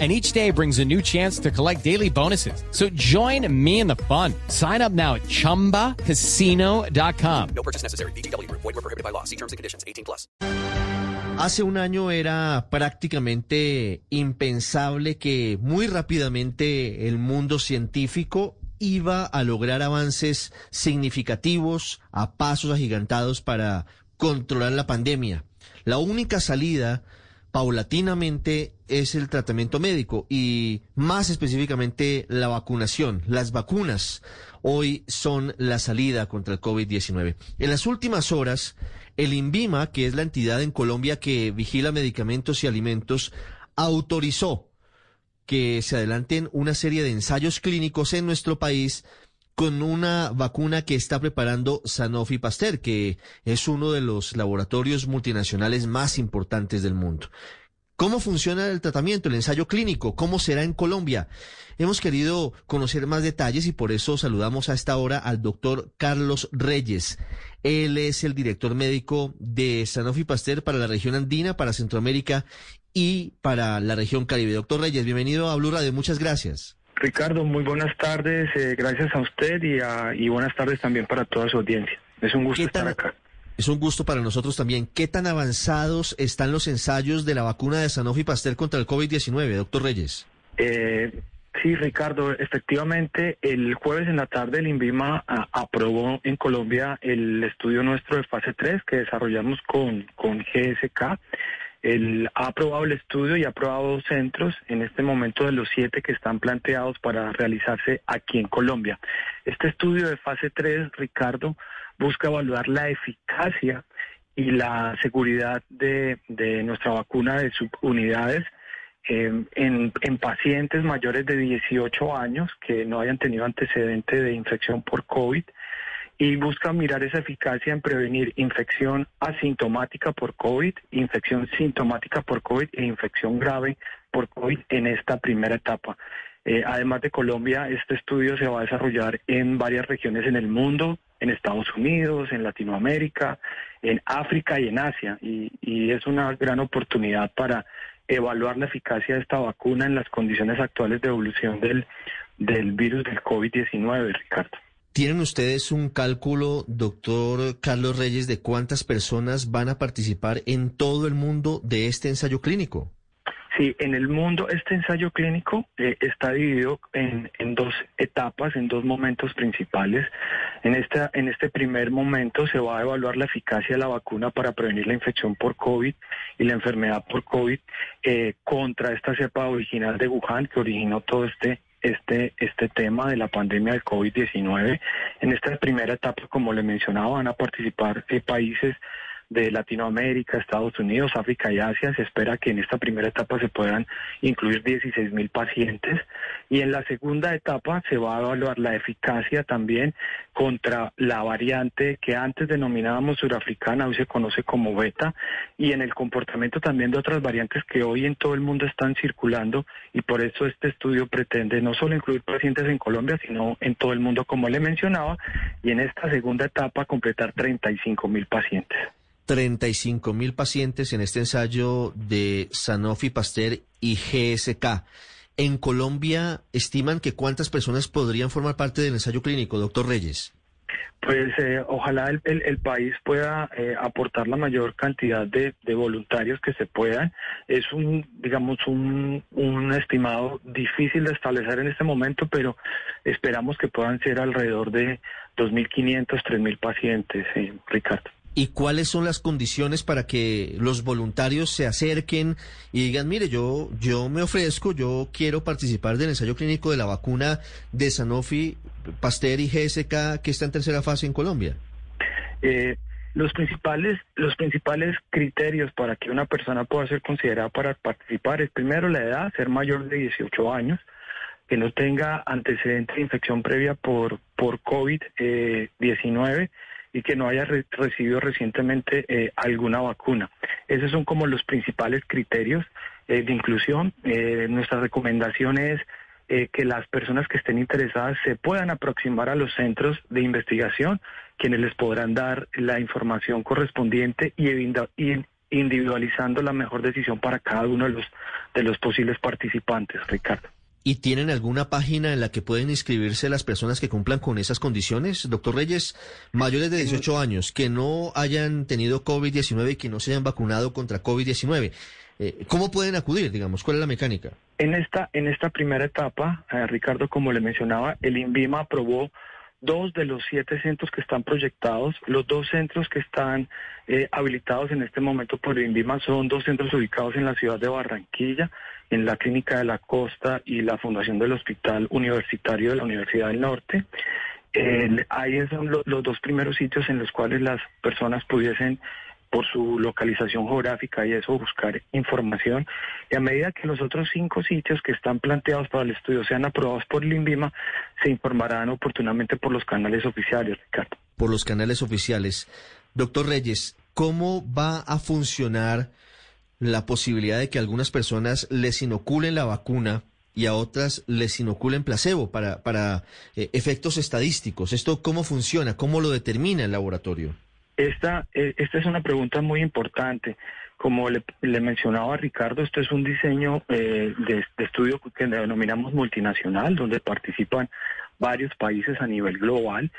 and each day brings a new chance to collect daily bonuses. So join me in the fun. Sign up now at ChumbaCasino.com. No purchase necessary. BGW. Void were prohibited by law. See terms and conditions. 18 plus. Hace un año era prácticamente impensable que muy rápidamente el mundo científico iba a lograr avances significativos a pasos agigantados para controlar la pandemia. La única salida paulatinamente es el tratamiento médico y más específicamente la vacunación. Las vacunas hoy son la salida contra el COVID-19. En las últimas horas, el INVIMA, que es la entidad en Colombia que vigila medicamentos y alimentos, autorizó que se adelanten una serie de ensayos clínicos en nuestro país con una vacuna que está preparando Sanofi Pasteur, que es uno de los laboratorios multinacionales más importantes del mundo. ¿Cómo funciona el tratamiento, el ensayo clínico? ¿Cómo será en Colombia? Hemos querido conocer más detalles y por eso saludamos a esta hora al doctor Carlos Reyes. Él es el director médico de Sanofi Pasteur para la región andina, para Centroamérica y para la región Caribe. Doctor Reyes, bienvenido a Blue Radio. Muchas gracias. Ricardo, muy buenas tardes. Eh, gracias a usted y, a, y, buenas tardes también para toda su audiencia. Es un gusto estar acá. Es un gusto para nosotros también. ¿Qué tan avanzados están los ensayos de la vacuna de Sanofi Pasteur contra el COVID-19, doctor Reyes? Eh, sí, Ricardo, efectivamente, el jueves en la tarde el INVIMA a, aprobó en Colombia el estudio nuestro de fase 3 que desarrollamos con, con GSK él ha aprobado el estudio y ha aprobado dos centros en este momento de los siete que están planteados para realizarse aquí en Colombia. Este estudio de fase 3, Ricardo, busca evaluar la eficacia y la seguridad de, nuestra vacuna de subunidades eh, en, en pacientes mayores de 18 años que no hayan tenido antecedente de infección por COVID y busca mirar esa eficacia en prevenir infección asintomática por COVID, infección sintomática por COVID e infección grave por COVID en esta primera etapa. Eh, además de Colombia, este estudio se va a desarrollar en varias regiones en el mundo, en Estados Unidos, en Latinoamérica, en África y en Asia. Y, y es una gran oportunidad para evaluar la eficacia de esta vacuna en las condiciones actuales de evolución del, del virus del COVID-19, Ricardo. ¿Tienen ustedes un cálculo, doctor Carlos Reyes, de cuántas personas van a participar en todo el mundo de este ensayo clínico? Sí, en el mundo este ensayo clínico eh, está dividido en, en, dos etapas, en dos momentos principales. En, esta, en este primer momento se va a evaluar la eficacia de la vacuna para prevenir la infección por COVID y la enfermedad por COVID eh, contra esta cepa original de Wuhan que originó todo este este, este tema de la pandemia del COVID-19. En esta primera etapa, como le mencionaba, van a participar eh, países de Latinoamérica, Estados Unidos, África y Asia. Se espera que en esta primera etapa se puedan incluir 16 mil pacientes y en la segunda etapa se va a evaluar la eficacia también contra la variante que antes denominábamos surafricana, hoy se conoce como beta, y en el comportamiento también de otras variantes que hoy en todo el mundo están circulando y por eso este estudio pretende no solo incluir pacientes en Colombia, sino en todo el mundo, como le mencionaba, y en esta segunda etapa completar 35 mil pacientes. 35 mil pacientes en este ensayo de Sanofi Pasteur y GSK. En Colombia, estiman que cuántas personas podrían formar parte del ensayo clínico, doctor Reyes. Pues eh, ojalá el, país pueda eh, aportar la mayor cantidad de, voluntarios que se puedan. Es un, digamos, un, un, estimado difícil de establecer en este momento, pero esperamos que puedan ser alrededor de 2.500, 3.000 pacientes, eh, Ricardo y cuáles son las condiciones para que los voluntarios se acerquen y digan, mire, yo, yo me ofrezco, yo quiero participar del ensayo clínico de la vacuna de Sanofi, Pasteur y GSK que está en tercera fase en Colombia? Eh, los principales, los principales criterios para que una persona pueda ser considerada para participar es primero la edad, ser mayor de 18 años, que no tenga antecedentes de infección previa por, por COVID-19, y que no haya re- recibido recientemente eh, alguna vacuna. Esos son como los principales criterios eh, de inclusión. Eh, nuestra recomendación es que las personas que estén interesadas se puedan aproximar a los centros de investigación, quienes les podrán dar la información correspondiente y, y individualizando la mejor decisión para cada uno de los, de los posibles participantes, Ricardo. ¿Y tienen alguna página en la que pueden inscribirse las personas que cumplan con esas condiciones? Doctor Reyes, mayores de 18 años, que no hayan tenido COVID-19 y que no se hayan vacunado contra COVID-19. Eh, ¿Cómo pueden acudir, digamos? ¿Cuál es la mecánica? En esta, en esta primera etapa, eh, Ricardo, como le mencionaba, el INVIMA aprobó dos de los siete centros que están proyectados. Los dos centros que están eh, habilitados en este momento por INVIMA son dos centros ubicados en la ciudad de Barranquilla, en la Clínica de la Costa y la Fundación del Hospital Universitario de la Universidad del Norte. Eh, ahí son lo- los dos primeros sitios en los cuales las personas pudiesen por su localización geográfica y eso buscar información. Y a medida que los otros cinco sitios que están planteados para el estudio sean aprobados por el INVIMA, se informarán oportunamente por los canales oficiales, Ricardo. Por los canales oficiales. Doctor Reyes, ¿cómo va a funcionar la posibilidad de que algunas personas les inoculen la vacuna y a otras les inoculen placebo para, para eh, efectos estadísticos? ¿Esto cómo funciona? ¿Cómo lo determina el laboratorio? Esta, eh, esta es una pregunta muy importante. Como le, le mencionaba Ricardo, esto es un diseño eh, de, de estudio que denominamos multinacional, donde participan varios países a nivel global.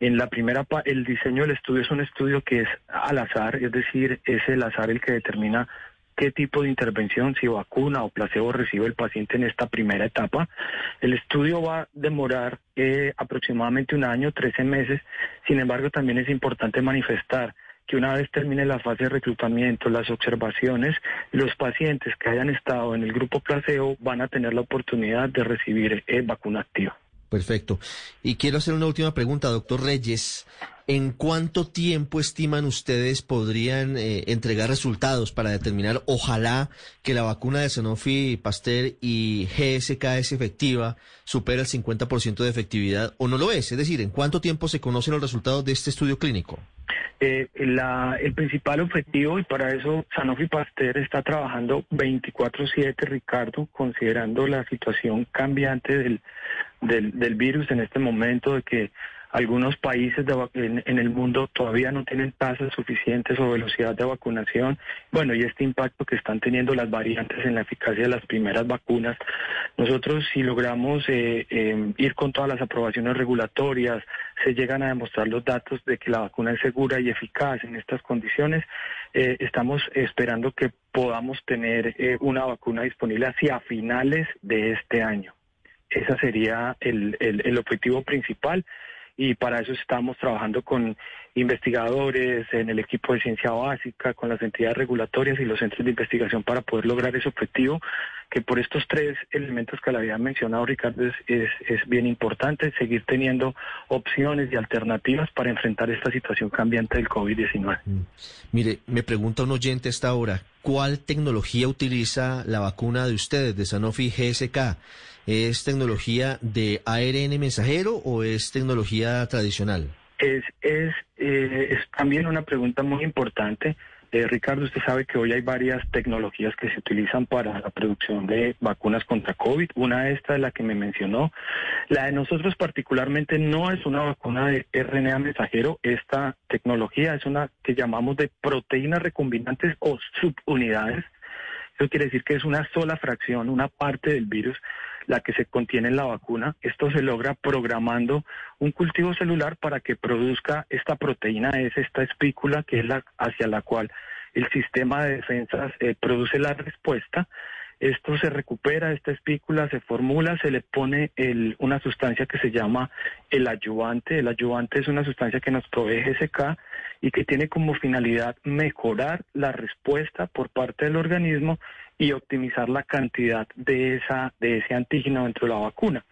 En la primera, el diseño del estudio es un estudio que es al azar, es decir, es el azar el que determina qué tipo de intervención, si vacuna o placebo recibe el paciente en esta primera etapa. El estudio va a demorar eh, aproximadamente un año, 13 meses. Sin embargo, también es importante manifestar que una vez termine la fase de reclutamiento, las observaciones, los pacientes que hayan estado en el grupo placebo van a tener la oportunidad de recibir eh, vacuna activa. Perfecto. Y quiero hacer una última pregunta, doctor Reyes. ¿En cuánto tiempo estiman ustedes podrían eh, entregar resultados para determinar, ojalá, que la vacuna de Sanofi, Pasteur y GSK es efectiva, supera el 50% de efectividad o no lo es? Es decir, ¿en cuánto tiempo se conocen los resultados de este estudio clínico? Eh, la- el principal objetivo, y para eso Sanofi Pasteur está trabajando 24/7, Ricardo, considerando la situación cambiante del, del, del virus en este momento, de que algunos países en, el mundo todavía no tienen tasas suficientes o velocidad de vacunación. Bueno, y este impacto que están teniendo las variantes en la eficacia de las primeras vacunas. Nosotros, si logramos eh, eh, ir con todas las aprobaciones regulatorias, se llegan a demostrar los datos de que la vacuna es segura y eficaz en estas condiciones, eh, estamos esperando que podamos tener eh, una vacuna disponible hacia finales de este año. Ese sería el, el objetivo principal y para eso estamos trabajando con investigadores en el equipo de ciencia básica, con las entidades regulatorias y los centros de investigación para poder lograr ese objetivo, que por estos tres elementos que le había mencionado Ricardo es, es, bien importante, seguir teniendo opciones y alternativas para enfrentar esta situación cambiante del COVID-19. Mm. Mire, me pregunta un oyente esta hora, ¿cuál tecnología utiliza la vacuna de ustedes, de Sanofi GSK? ¿Es tecnología de ARN mensajero o es tecnología tradicional? Es, es, eh, es también una pregunta muy importante. Eh, Ricardo, usted sabe que hoy hay varias tecnologías que se utilizan para la producción de vacunas contra COVID. Una de estas es la que me mencionó. La de nosotros particularmente no es una vacuna de RNA mensajero. Esta tecnología es una que llamamos de proteínas recombinantes o subunidades. Eso quiere decir que es una sola fracción, una parte del virus la que se contiene en la vacuna. Esto se logra programando un cultivo celular para que produzca esta proteína S, esta espícula, que es la hacia la cual el sistema de defensas eh, produce la respuesta. Esto se recupera, esta espícula se formula, se le pone una sustancia que se llama el ayudante. El ayudante es una sustancia que nos provee GSK y que tiene como finalidad mejorar la respuesta por parte del organismo y optimizar la cantidad de esa de ese antígeno dentro de la vacuna.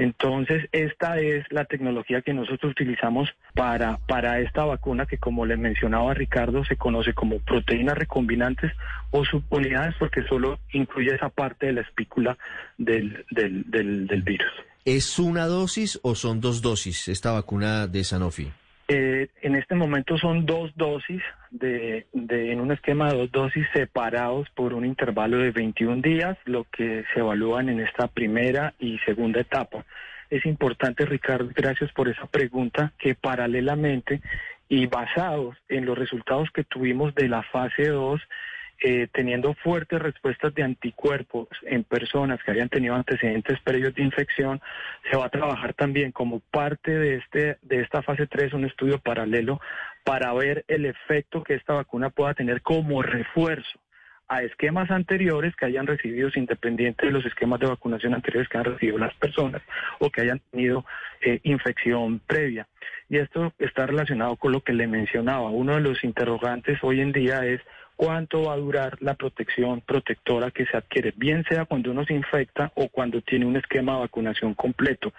Entonces, esta es la tecnología que nosotros utilizamos para, para esta vacuna que, como le mencionaba Ricardo, se conoce como proteínas recombinantes o subunidades porque solo incluye esa parte de la espícula del, del, del, del virus. ¿Es una dosis o son dos dosis esta vacuna de Sanofi? Eh, en este momento son dos dosis de, en un esquema de dos dosis separados por un intervalo de 21 días, lo que se evalúan en esta primera y segunda etapa. Es importante, Ricardo, gracias por esa pregunta, que paralelamente y basados en los resultados que tuvimos de la fase 2, eh, teniendo fuertes respuestas de anticuerpos en personas que hayan tenido antecedentes previos de infección, se va a trabajar también como parte de, este, de esta fase 3 un estudio paralelo para ver el efecto que esta vacuna pueda tener como refuerzo a esquemas anteriores que hayan recibido, independiente de los esquemas de vacunación anteriores que han recibido las personas o que hayan tenido eh, infección previa. Y esto está relacionado con lo que le mencionaba. Uno de los interrogantes hoy en día es cuánto va a durar la protección protectora que se adquiere, bien sea cuando uno se infecta o cuando tiene un esquema de vacunación completo.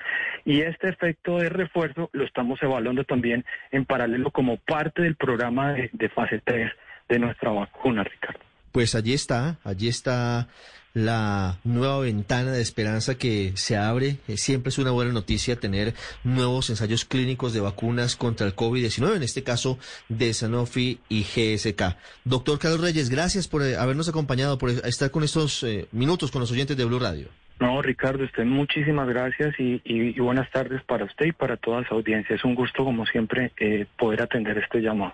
Y este efecto de refuerzo lo estamos evaluando también en paralelo como parte del programa de, de fase 3 de nuestra vacuna, Ricardo. Pues allí está, allí está la nueva ventana de esperanza que se abre. Eh, siempre es una buena noticia tener nuevos ensayos clínicos de vacunas contra el COVID-19, en este caso de Sanofi y GSK. Doctor Carlos Reyes, gracias por eh, habernos acompañado, por estar con estos eh, minutos con los oyentes de Blue Radio. No, Ricardo, usted muchísimas gracias y, buenas tardes para usted y para toda su audiencia. Es un gusto, como siempre, poder atender este llamado.